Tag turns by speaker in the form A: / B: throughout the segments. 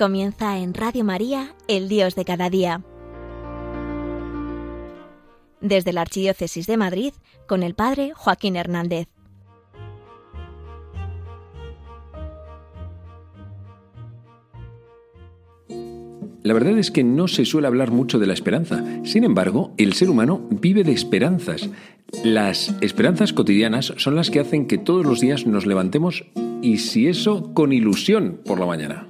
A: Comienza en Radio María, el Dios de cada día. Desde la Archidiócesis de Madrid, con el Padre Joaquín Hernández.
B: La verdad es que no se suele hablar mucho de la esperanza. Sin embargo, el ser humano vive de esperanzas. Las esperanzas cotidianas son las que hacen que todos los días nos levantemos y si eso con ilusión por la mañana.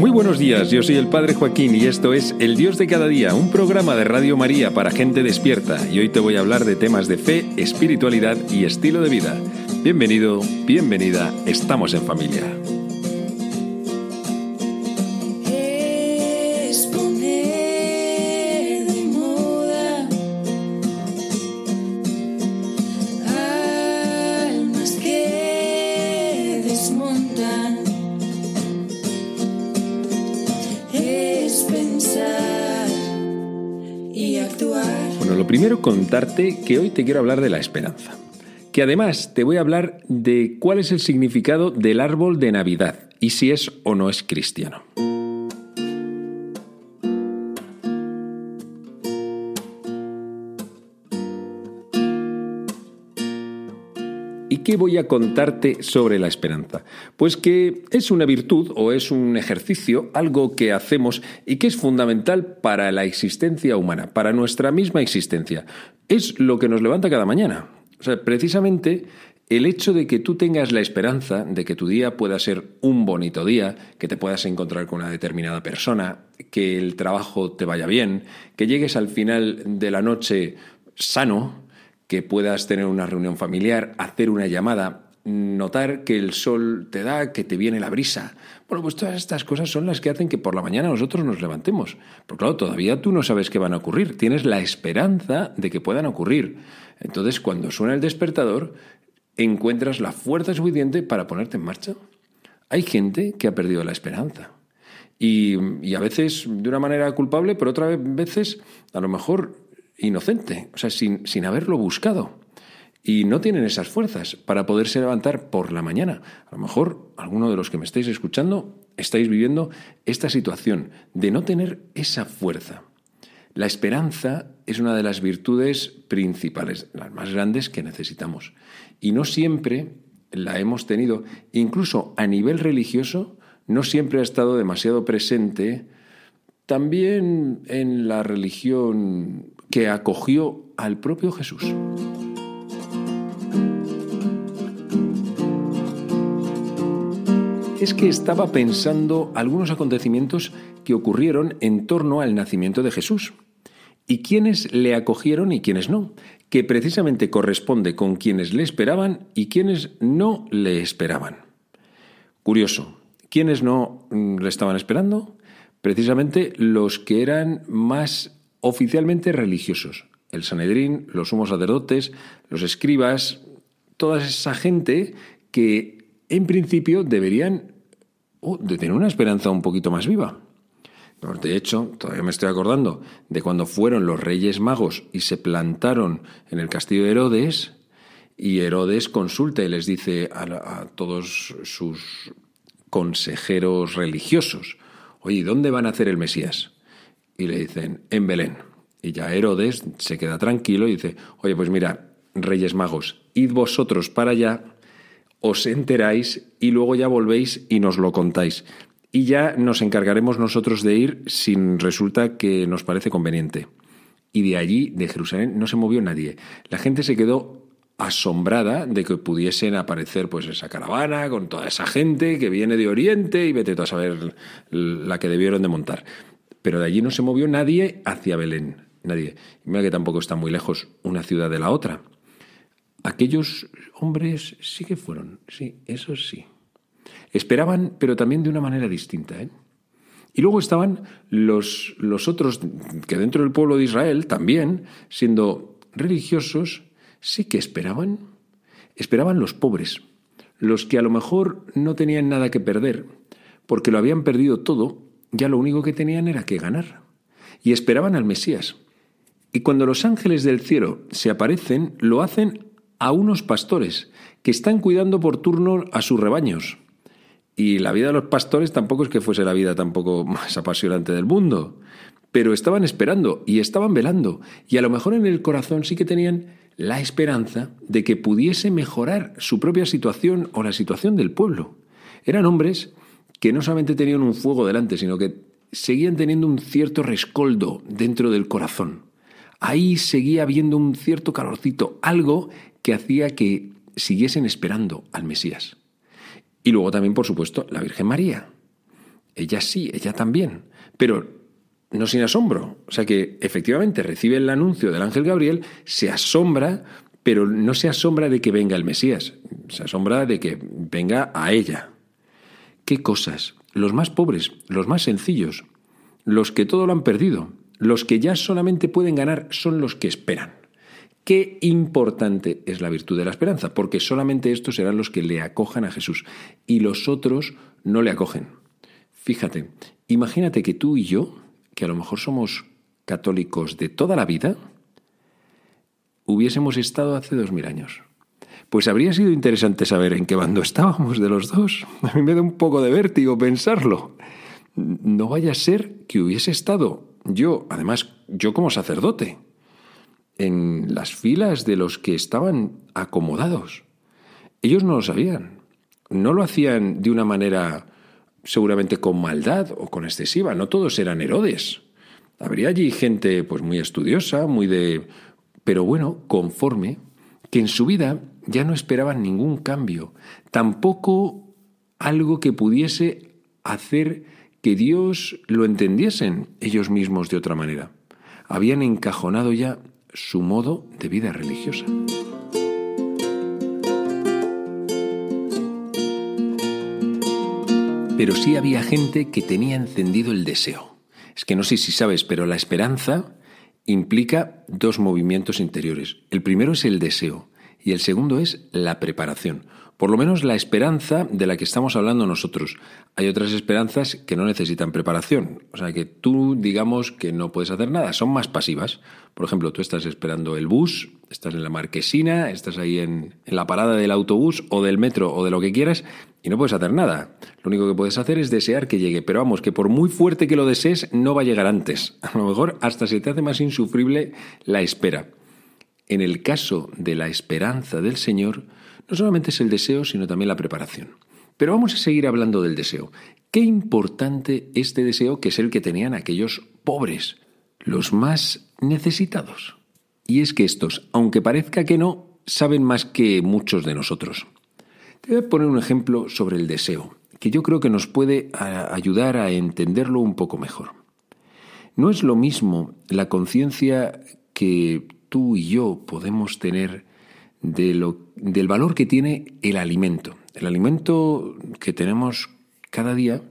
B: Muy buenos días, yo soy el Padre Joaquín y esto es El Dios de cada día, un programa de Radio María para gente despierta y hoy te voy a hablar de temas de fe, espiritualidad y estilo de vida. Bienvenido, bienvenida, estamos en familia. Primero contarte que hoy te quiero hablar de la esperanza, que además te voy a hablar de cuál es el significado del árbol de Navidad y si es o no es cristiano. Qué voy a contarte sobre la esperanza? Pues que es una virtud o es un ejercicio, algo que hacemos y que es fundamental para la existencia humana, para nuestra misma existencia. Es lo que nos levanta cada mañana. O sea, precisamente el hecho de que tú tengas la esperanza de que tu día pueda ser un bonito día, que te puedas encontrar con una determinada persona, que el trabajo te vaya bien, que llegues al final de la noche sano, que puedas tener una reunión familiar, hacer una llamada, notar que el sol te da, que te viene la brisa. Bueno, pues todas estas cosas son las que hacen que por la mañana nosotros nos levantemos. Porque claro, todavía tú no sabes qué van a ocurrir, tienes la esperanza de que puedan ocurrir. Entonces, cuando suena el despertador, encuentras la fuerza suficiente para ponerte en marcha. Hay gente que ha perdido la esperanza. Y, y a veces de una manera culpable, pero otras veces a lo mejor inocente, o sea, sin, sin haberlo buscado. Y no tienen esas fuerzas para poderse levantar por la mañana. A lo mejor alguno de los que me estáis escuchando estáis viviendo esta situación de no tener esa fuerza. La esperanza es una de las virtudes principales, las más grandes que necesitamos. Y no siempre la hemos tenido, incluso a nivel religioso, no siempre ha estado demasiado presente también en la religión que acogió al propio Jesús. Es que estaba pensando algunos acontecimientos que ocurrieron en torno al nacimiento de Jesús. Y quiénes le acogieron y quiénes no, que precisamente corresponde con quienes le esperaban y quienes no le esperaban. Curioso, ¿quiénes no mm, le estaban esperando? Precisamente los que eran más oficialmente religiosos. El Sanedrín, los sumos sacerdotes, los escribas, toda esa gente que en principio deberían de tener una esperanza un poquito más viva. De hecho, todavía me estoy acordando de cuando fueron los reyes magos y se plantaron en el castillo de Herodes, y Herodes consulta y les dice a, a todos sus consejeros religiosos, oye, ¿dónde van a hacer el Mesías? Y le dicen, en Belén. Y ya Herodes se queda tranquilo y dice, oye, pues mira, Reyes Magos, id vosotros para allá, os enteráis y luego ya volvéis y nos lo contáis. Y ya nos encargaremos nosotros de ir si resulta que nos parece conveniente. Y de allí, de Jerusalén, no se movió nadie. La gente se quedó asombrada de que pudiesen aparecer pues esa caravana con toda esa gente que viene de Oriente y vete tú a saber la que debieron de montar. Pero de allí no se movió nadie hacia Belén. Nadie. Mira que tampoco está muy lejos una ciudad de la otra. Aquellos hombres sí que fueron, sí, eso sí. Esperaban, pero también de una manera distinta. ¿eh? Y luego estaban los, los otros que dentro del pueblo de Israel también, siendo religiosos sí que esperaban. Esperaban los pobres, los que a lo mejor no tenían nada que perder, porque lo habían perdido todo, ya lo único que tenían era que ganar. Y esperaban al Mesías. Y cuando los ángeles del cielo se aparecen, lo hacen a unos pastores que están cuidando por turno a sus rebaños. Y la vida de los pastores tampoco es que fuese la vida tampoco más apasionante del mundo, pero estaban esperando y estaban velando, y a lo mejor en el corazón sí que tenían la esperanza de que pudiese mejorar su propia situación o la situación del pueblo. Eran hombres que no solamente tenían un fuego delante, sino que seguían teniendo un cierto rescoldo dentro del corazón. Ahí seguía habiendo un cierto calorcito, algo que hacía que siguiesen esperando al Mesías. Y luego también, por supuesto, la Virgen María. Ella sí, ella también. Pero no sin asombro. O sea que efectivamente recibe el anuncio del ángel Gabriel, se asombra, pero no se asombra de que venga el Mesías, se asombra de que venga a ella. ¿Qué cosas? Los más pobres, los más sencillos, los que todo lo han perdido, los que ya solamente pueden ganar son los que esperan. Qué importante es la virtud de la esperanza, porque solamente estos serán los que le acojan a Jesús y los otros no le acogen. Fíjate, imagínate que tú y yo que a lo mejor somos católicos de toda la vida, hubiésemos estado hace dos mil años. Pues habría sido interesante saber en qué bando estábamos de los dos. A mí me da un poco de vértigo pensarlo. No vaya a ser que hubiese estado yo, además yo como sacerdote, en las filas de los que estaban acomodados. Ellos no lo sabían. No lo hacían de una manera seguramente con maldad o con excesiva, no todos eran Herodes. Habría allí gente pues muy estudiosa, muy de pero bueno, conforme, que en su vida ya no esperaban ningún cambio, tampoco algo que pudiese hacer que Dios lo entendiesen ellos mismos de otra manera. Habían encajonado ya su modo de vida religiosa. Pero sí había gente que tenía encendido el deseo. Es que no sé si sabes, pero la esperanza implica dos movimientos interiores. El primero es el deseo y el segundo es la preparación. Por lo menos la esperanza de la que estamos hablando nosotros. Hay otras esperanzas que no necesitan preparación. O sea, que tú digamos que no puedes hacer nada, son más pasivas. Por ejemplo, tú estás esperando el bus, estás en la marquesina, estás ahí en, la parada del autobús o del metro o de lo que quieras y no puedes hacer nada. Lo único que puedes hacer es desear que llegue. Pero vamos, que por muy fuerte que lo desees, no va a llegar antes. A lo mejor hasta se te hace más insufrible la espera. En el caso de la esperanza del Señor, no solamente es el deseo, sino también la preparación. Pero vamos a seguir hablando del deseo. Qué importante este deseo que es el que tenían aquellos pobres, los más necesitados. Y es que estos, aunque parezca que no, saben más que muchos de nosotros. Te voy a poner un ejemplo sobre el deseo, que yo creo que nos puede ayudar a entenderlo un poco mejor. No es lo mismo la conciencia que tú y yo podemos tener del valor que tiene el alimento. El alimento que tenemos cada día,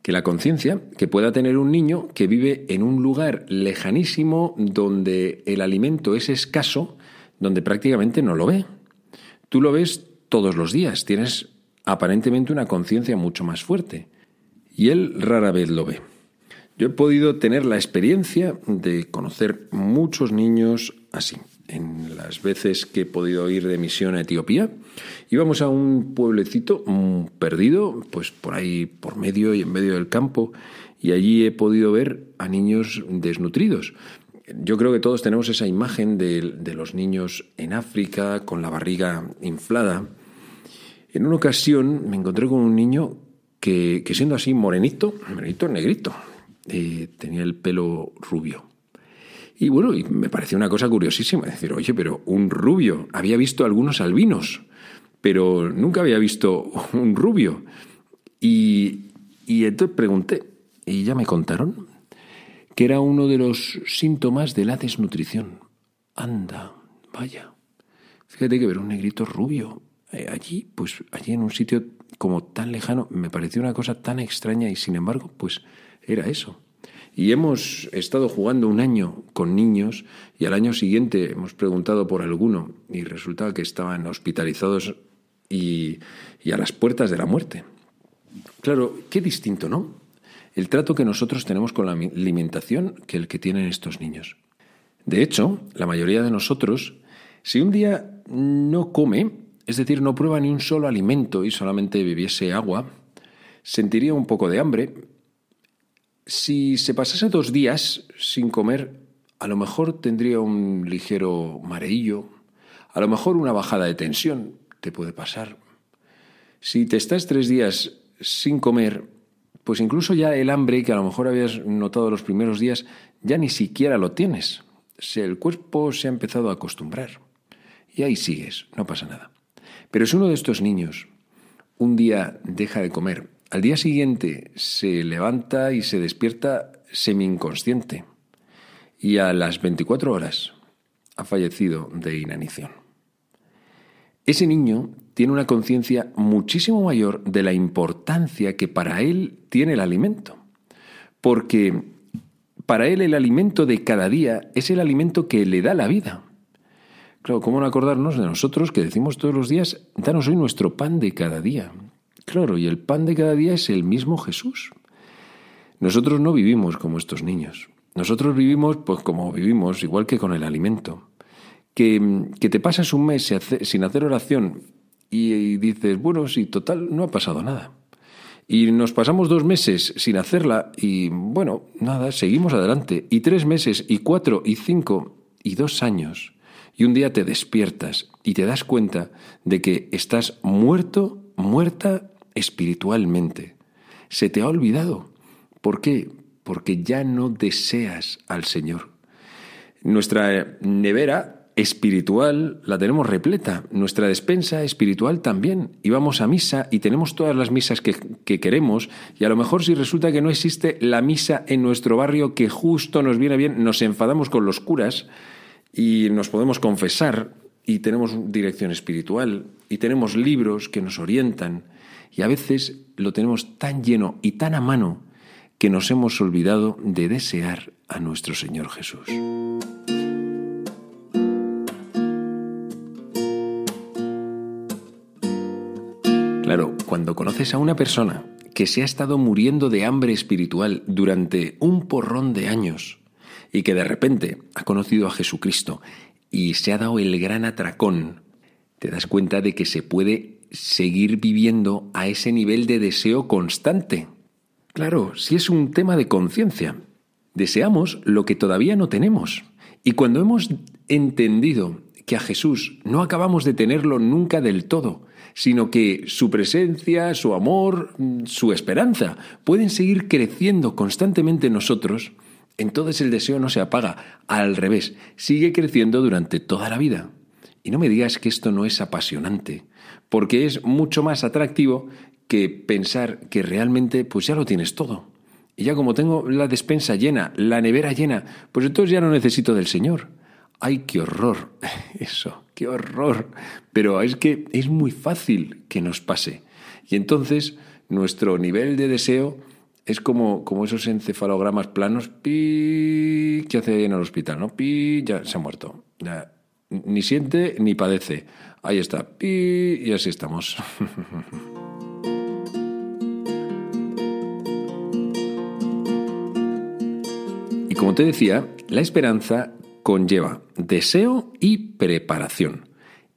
B: que la conciencia que pueda tener un niño que vive en un lugar lejanísimo donde el alimento es escaso, donde prácticamente no lo ve. Tú lo ves todos los días, tienes aparentemente una conciencia mucho más fuerte y él rara vez lo ve. Yo he podido tener la experiencia de conocer muchos niños así en las veces que he podido ir de misión a Etiopía. Íbamos a un pueblecito perdido, pues por ahí, por medio y en medio del campo, y allí he podido ver a niños desnutridos. Yo creo que todos tenemos esa imagen de, los niños en África con la barriga inflada. En una ocasión me encontré con un niño que, siendo así morenito, morenito negrito, eh, tenía el pelo rubio y bueno, y me pareció una cosa curiosísima, decir, oye, pero un rubio, había visto algunos albinos, pero nunca había visto un rubio. Y, entonces pregunté, y ya me contaron, que era uno de los síntomas de la desnutrición. Anda, vaya. Fíjate que ver un negrito rubio eh, allí, pues allí en un sitio como tan lejano, me pareció una cosa tan extraña y sin embargo, pues era eso. Y hemos estado jugando un año con niños y al año siguiente hemos preguntado por alguno y resultaba que estaban hospitalizados y, y a las puertas de la muerte. Claro, qué distinto, ¿no? El trato que nosotros tenemos con la alimentación que el que tienen estos niños. De hecho, la mayoría de nosotros, si un día no come, es decir, no prueba ni un solo alimento y solamente bebiese agua, sentiría un poco de hambre. Si se pasase dos días sin comer, a lo mejor tendría un ligero mareillo, a lo mejor una bajada de tensión, te puede pasar. Si te estás tres días sin comer, pues incluso ya el hambre que a lo mejor habías notado los primeros días, ya ni siquiera lo tienes. El cuerpo se ha empezado a acostumbrar. Y ahí sigues, no pasa nada. Pero si uno de estos niños un día deja de comer, al día siguiente se levanta y se despierta semi-inconsciente y a las 24 horas ha fallecido de inanición. Ese niño tiene una conciencia muchísimo mayor de la importancia que para él tiene el alimento. Porque para él el alimento de cada día es el alimento que le da la vida. Claro, ¿cómo no acordarnos de nosotros que decimos todos los días, danos hoy nuestro pan de cada día? Claro, y el pan de cada día es el mismo Jesús. Nosotros no vivimos como estos niños. Nosotros vivimos pues como vivimos, igual que con el alimento. Que, que te pasas un mes sin hacer oración y, dices, bueno, sí, total, no ha pasado nada. Y nos pasamos dos meses sin hacerla y bueno, nada, seguimos adelante. Y tres meses, y cuatro, y cinco, y dos años. Y un día te despiertas y te das cuenta de que estás muerto, muerta espiritualmente. Se te ha olvidado. ¿Por qué? Porque ya no deseas al Señor. Nuestra nevera espiritual la tenemos repleta, nuestra despensa espiritual también. Y vamos a misa y tenemos todas las misas que, que, queremos y a lo mejor si resulta que no existe la misa en nuestro barrio que justo nos viene bien, nos enfadamos con los curas y nos podemos confesar y tenemos dirección espiritual y tenemos libros que nos orientan y a veces lo tenemos tan lleno y tan a mano que nos hemos olvidado de desear a nuestro Señor Jesús. Claro, cuando conoces a una persona que se ha estado muriendo de hambre espiritual durante un porrón de años y que de repente ha conocido a Jesucristo y se ha dado el gran atracón, te das cuenta de que se puede seguir viviendo a ese nivel de deseo constante. Claro, si es un tema de conciencia. Deseamos lo que todavía no tenemos. Y cuando hemos entendido que a Jesús no acabamos de tenerlo nunca del todo, sino que su presencia, su amor, su esperanza pueden seguir creciendo constantemente en nosotros, entonces el deseo no se apaga, al revés, sigue creciendo durante toda la vida. Y no me digas que esto no es apasionante, porque es mucho más atractivo que pensar que realmente pues ya lo tienes todo. Y ya como tengo la despensa llena, la nevera llena, pues entonces ya no necesito del Señor. ¡Ay, qué horror! Eso, qué horror. Pero es que es muy fácil que nos pase. Y entonces nuestro nivel de deseo es como, como esos encefalogramas planos, pi, que hace en el hospital, ¿no? Pi, ya se ha muerto. Ni siente ni padece. Ahí está, y así estamos. y como te decía, la esperanza conlleva deseo y preparación.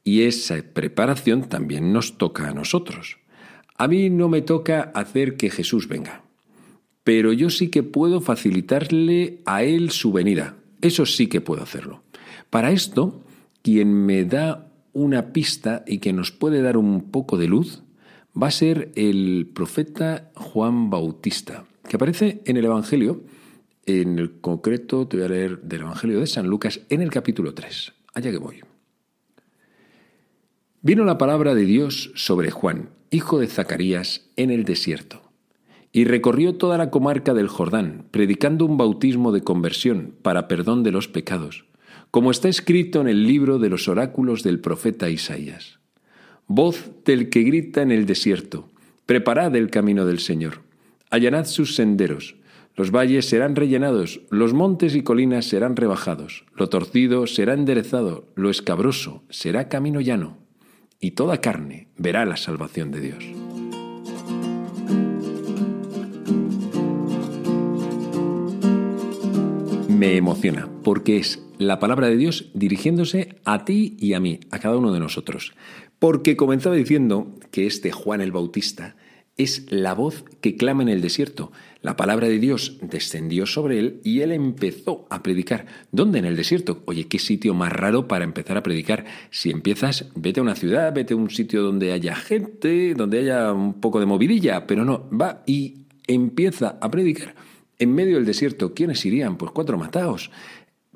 B: Y esa preparación también nos toca a nosotros. A mí no me toca hacer que Jesús venga, pero yo sí que puedo facilitarle a Él su venida. Eso sí que puedo hacerlo. Para esto, quien me da una pista y que nos puede dar un poco de luz va a ser el profeta Juan Bautista, que aparece en el Evangelio en el concreto te voy a leer del Evangelio de San Lucas en el capítulo 3. Allá que voy. Vino la palabra de Dios sobre Juan, hijo de Zacarías, en el desierto, y recorrió toda la comarca del Jordán, predicando un bautismo de conversión para perdón de los pecados, como está escrito en el libro de los oráculos del profeta Isaías. Voz del que grita en el desierto, preparad el camino del Señor, allanad sus senderos, Los valles serán rellenados, los montes y colinas serán rebajados, lo torcido será enderezado, lo escabroso será camino llano, y toda carne verá la salvación de Dios. Me emociona, porque es la palabra de Dios dirigiéndose a ti y a mí, a cada uno de nosotros. Porque comenzaba diciendo que este Juan el Bautista es la voz que clama en el desierto. La palabra de Dios descendió sobre él y él empezó a predicar. ¿Dónde? En el desierto. Oye, qué sitio más raro para empezar a predicar. Si empiezas, vete a una ciudad, vete a un sitio donde haya gente, donde haya un poco de movidilla, pero no, va y empieza a predicar en medio del desierto. ¿Quiénes irían? Pues cuatro mataos.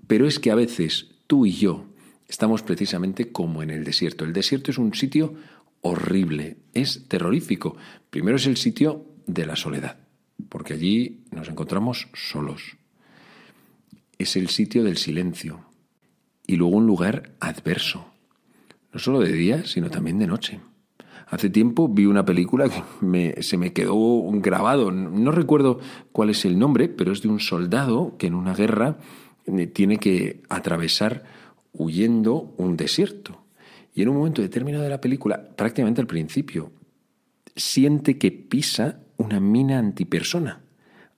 B: Pero es que a veces tú y yo estamos precisamente como en el desierto. El desierto es un sitio horrible, es terrorífico. Primero es el sitio de la soledad, porque allí nos encontramos solos. Es el sitio del silencio y luego un lugar adverso, no solo de día, sino también de noche. Hace tiempo vi una película que se me quedó grabado, no recuerdo cuál es el nombre, pero es de un soldado que en una guerra tiene que atravesar huyendo un desierto. Y en un momento determinado de la película, prácticamente al principio, siente que pisa una mina antipersona.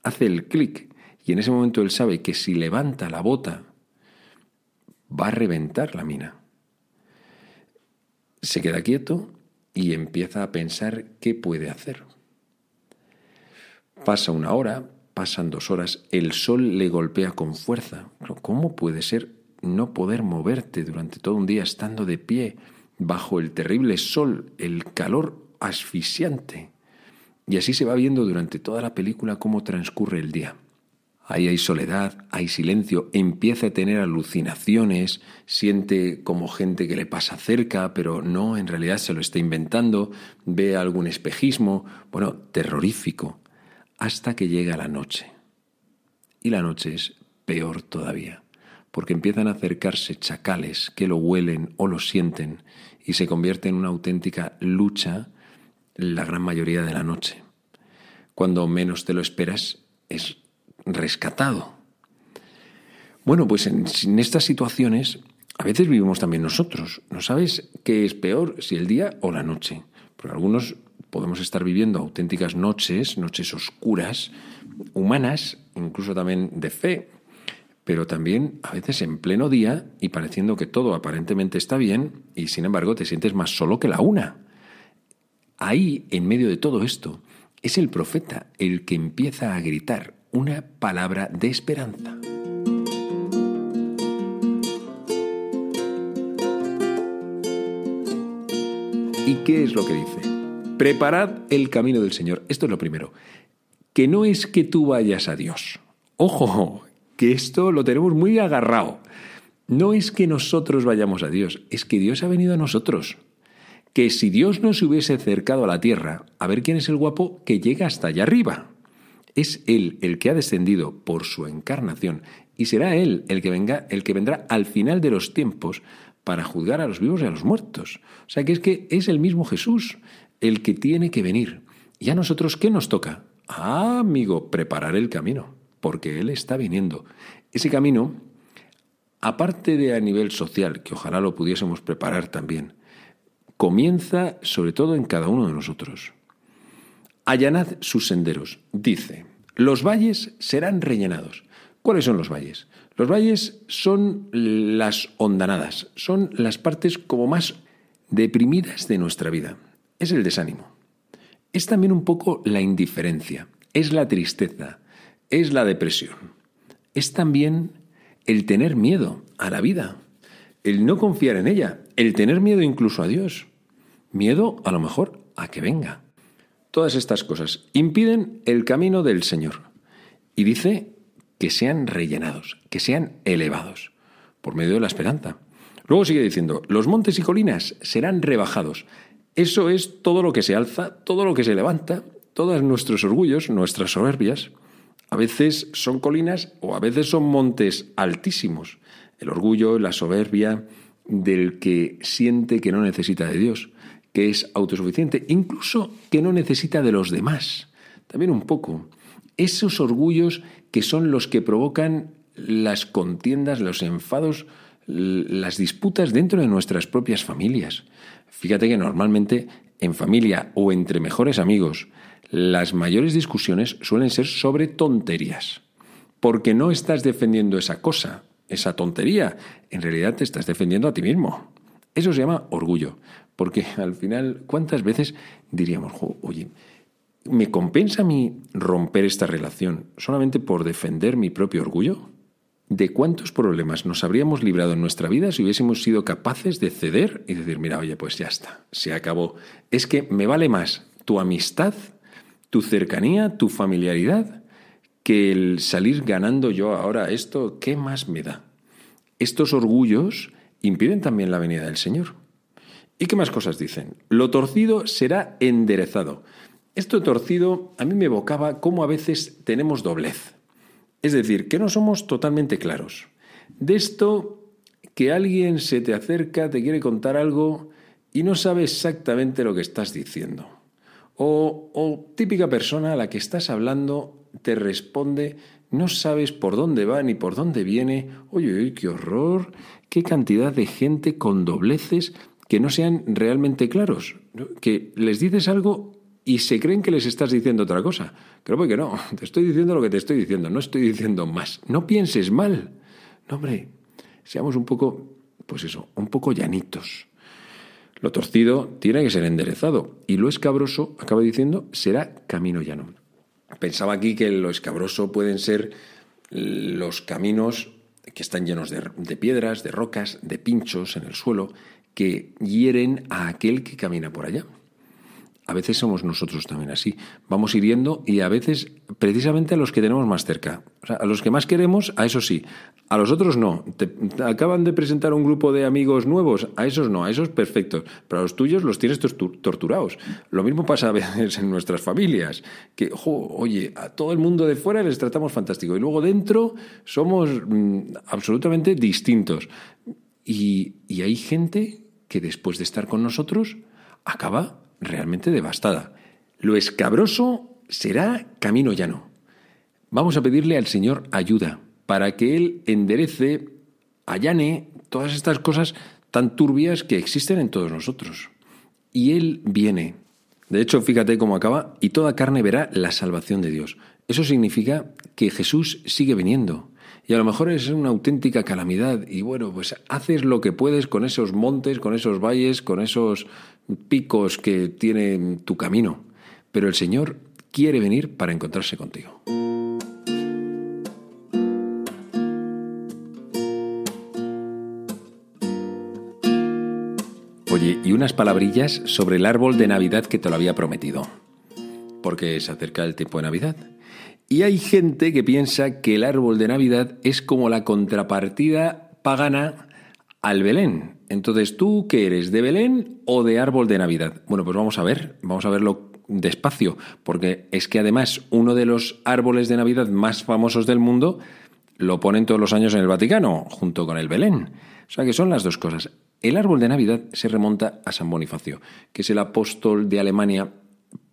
B: Hace el clic y en ese momento él sabe que si levanta la bota va a reventar la mina. Se queda quieto y empieza a pensar qué puede hacer. Pasa una hora, pasan dos horas, el sol le golpea con fuerza. ¿Cómo puede ser no poder moverte durante todo un día estando de pie bajo el terrible sol, el calor asfixiante. Y así se va viendo durante toda la película cómo transcurre el día. Ahí hay soledad, hay silencio, empieza a tener alucinaciones, siente como gente que le pasa cerca, pero no, en realidad se lo está inventando, ve algún espejismo, bueno, terrorífico, hasta que llega la noche. Y la noche es peor todavía porque empiezan a acercarse chacales que lo huelen o lo sienten y se convierte en una auténtica lucha la gran mayoría de la noche. Cuando menos te lo esperas es rescatado. Bueno, pues en, estas situaciones a veces vivimos también nosotros. No sabes qué es peor, si el día o la noche. Porque algunos podemos estar viviendo auténticas noches, noches oscuras, humanas, incluso también de fe, pero también a veces en pleno día y pareciendo que todo aparentemente está bien y sin embargo te sientes más solo que la una. Ahí, en medio de todo esto, es el profeta el que empieza a gritar una palabra de esperanza. ¿Y qué es lo que dice? Preparad el camino del Señor. Esto es lo primero. Que no es que tú vayas a Dios. Ojo, que esto lo tenemos muy agarrado. No es que nosotros vayamos a Dios, es que Dios ha venido a nosotros. Que si Dios no se hubiese acercado a la tierra, a ver quién es el guapo que llega hasta allá arriba. Es Él el que ha descendido por su encarnación y será Él el que, venga, el que vendrá al final de los tiempos para juzgar a los vivos y a los muertos. O sea que es que es el mismo Jesús el que tiene que venir. ¿Y a nosotros qué nos toca? Ah, amigo, preparar el camino porque Él está viniendo. Ese camino, aparte de a nivel social, que ojalá lo pudiésemos preparar también, comienza sobre todo en cada uno de nosotros. Allanad sus senderos, dice, los valles serán rellenados. ¿Cuáles son los valles? Los valles son las hondanadas, son las partes como más deprimidas de nuestra vida. Es el desánimo. Es también un poco la indiferencia, es la tristeza, es la depresión. Es también el tener miedo a la vida, el no confiar en ella, el tener miedo incluso a Dios, miedo a lo mejor a que venga. Todas estas cosas impiden el camino del Señor. Y dice que sean rellenados, que sean elevados, por medio de la esperanza. Luego sigue diciendo, los montes y colinas serán rebajados. Eso es todo lo que se alza, todo lo que se levanta, todos nuestros orgullos, nuestras soberbias. A veces son colinas o a veces son montes altísimos. El orgullo, la soberbia del que siente que no necesita de Dios, que es autosuficiente, incluso que no necesita de los demás. También un poco Esos orgullos que son los que provocan las contiendas, los enfados, las disputas dentro de nuestras propias familias. Fíjate que normalmente en familia o entre mejores amigos, las mayores discusiones suelen ser sobre tonterías, porque no estás defendiendo esa cosa, esa tontería, en realidad te estás defendiendo a ti mismo. Eso se llama orgullo, porque al final, ¿cuántas veces diríamos, oye, ¿me compensa a mí romper esta relación solamente por defender mi propio orgullo? ¿De cuántos problemas nos habríamos librado en nuestra vida si hubiésemos sido capaces de ceder y decir, mira, oye, pues ya está, se acabó? Es que me vale más tu amistad, tu cercanía, tu familiaridad, que el salir ganando yo ahora esto, ¿qué más me da? Estos orgullos impiden también la venida del Señor. ¿Y qué más cosas dicen? Lo torcido será enderezado. Esto torcido a mí me evocaba cómo a veces tenemos doblez. Es decir, que no somos totalmente claros. De esto que alguien se te acerca, te quiere contar algo y no sabe exactamente lo que estás diciendo. O, o típica persona a la que estás hablando te responde, no sabes por dónde va ni por dónde viene. Oye, oye, qué horror, qué cantidad de gente con dobleces que no sean realmente claros, que les dices algo y se creen que les estás diciendo otra cosa. Creo que no, te estoy diciendo lo que te estoy diciendo, no estoy diciendo más. No pienses mal. No, hombre, seamos un poco, pues eso, un poco llanitos. Lo torcido tiene que ser enderezado y lo escabroso, acaba diciendo, será camino llano. Pensaba aquí que lo escabroso pueden ser los caminos que están llenos de, de, piedras, de rocas, de pinchos en el suelo, que hieren a aquel que camina por allá. A veces somos nosotros también así. Vamos hiriendo y a veces precisamente a los que tenemos más cerca. A los que más queremos, a esos sí. A los otros no. Te, acaban de presentar un grupo de amigos nuevos, a esos no, a esos perfectos. Pero a los tuyos los tienes torturados. Lo mismo pasa a veces en nuestras familias. Que, oye, a todo el mundo de fuera les tratamos fantástico. Y luego dentro somos mm, absolutamente distintos. Y hay gente que después de estar con nosotros acaba realmente devastada. Lo escabroso será camino llano. Vamos a pedirle al Señor ayuda para que Él enderece, allane todas estas cosas tan turbias que existen en todos nosotros. Y Él viene. De hecho, fíjate cómo acaba, y toda carne verá la salvación de Dios. Eso significa que Jesús sigue viniendo. Y a lo mejor es una auténtica calamidad. Y bueno, pues haces lo que puedes con esos montes, con esos valles, con esos picos que tiene tu camino. Pero el Señor quiere venir para encontrarse contigo. Oye, y unas palabrillas sobre el árbol de Navidad que te lo había prometido. Porque se acerca el tiempo de Navidad. Y hay gente que piensa que el árbol de Navidad es como la contrapartida pagana al Belén. Entonces, ¿tú qué eres? ¿De Belén o de árbol de Navidad? Bueno, pues vamos a ver, vamos a verlo despacio, porque es que además uno de los árboles de Navidad más famosos del mundo lo ponen todos los años en el Vaticano, junto con el Belén. O sea que son las dos cosas. El árbol de Navidad se remonta a San Bonifacio, que es el apóstol de Alemania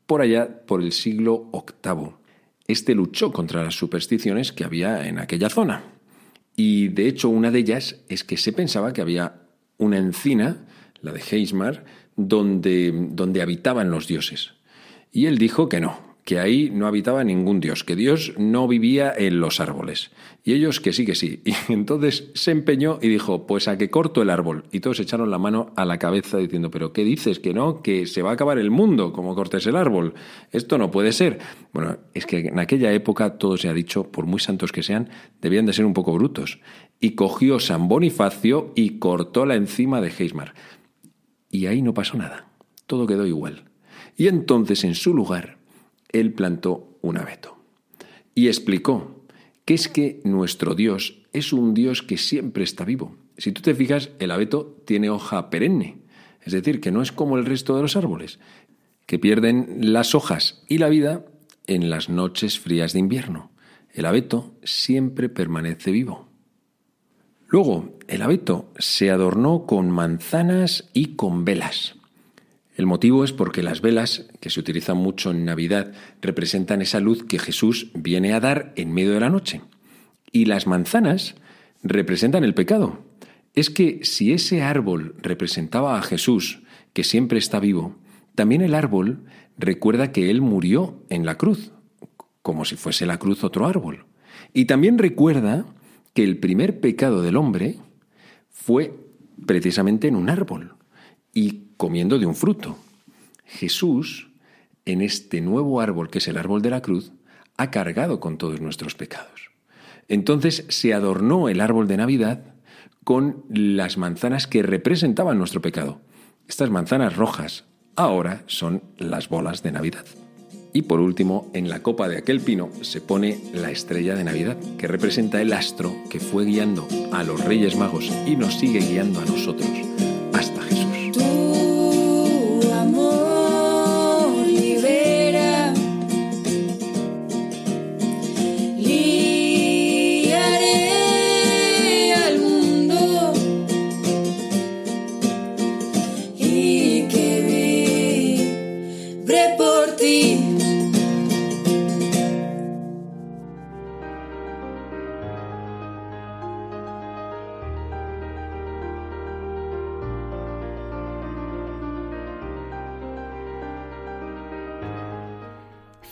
B: por allá por el siglo VIII. Este luchó contra las supersticiones que había en aquella zona. Y de hecho una de ellas es que se pensaba que había una encina, la de Heismar, donde, donde habitaban los dioses. Y él dijo que no, que ahí no habitaba ningún dios, que Dios no vivía en los árboles. Y ellos que sí, que sí. Y entonces se empeñó y dijo, pues a que corto el árbol. Y todos echaron la mano a la cabeza diciendo, pero ¿qué dices? Que no, que se va a acabar el mundo como cortes el árbol. Esto no puede ser. Bueno, es que en aquella época todo se ha dicho, por muy santos que sean, debían de ser un poco brutos. Y cogió San Bonifacio y cortó la encima de Heismar. Y ahí no pasó nada. Todo quedó igual. Y entonces en su lugar él plantó un abeto. Y explicó que es que nuestro Dios es un Dios que siempre está vivo. Si tú te fijas, el abeto tiene hoja perenne, es decir, que no es como el resto de los árboles, que pierden las hojas y la vida en las noches frías de invierno. El abeto siempre permanece vivo. Luego, el abeto se adornó con manzanas y con velas. El motivo es porque las velas, que se utilizan mucho en Navidad, representan esa luz que Jesús viene a dar en medio de la noche. Y las manzanas representan el pecado. Es que si ese árbol representaba a Jesús, que siempre está vivo, también el árbol recuerda que Él murió en la cruz, como si fuese la cruz otro árbol. Y también recuerda que el primer pecado del hombre fue precisamente en un árbol y comiendo de un fruto. Jesús, en este nuevo árbol que es el árbol de la cruz, ha cargado con todos nuestros pecados. Entonces se adornó el árbol de Navidad con las manzanas que representaban nuestro pecado. Estas manzanas rojas ahora son las bolas de Navidad. Y por último, en la copa de aquel pino se pone la estrella de Navidad, que representa el astro que fue guiando a los Reyes Magos y nos sigue guiando a nosotros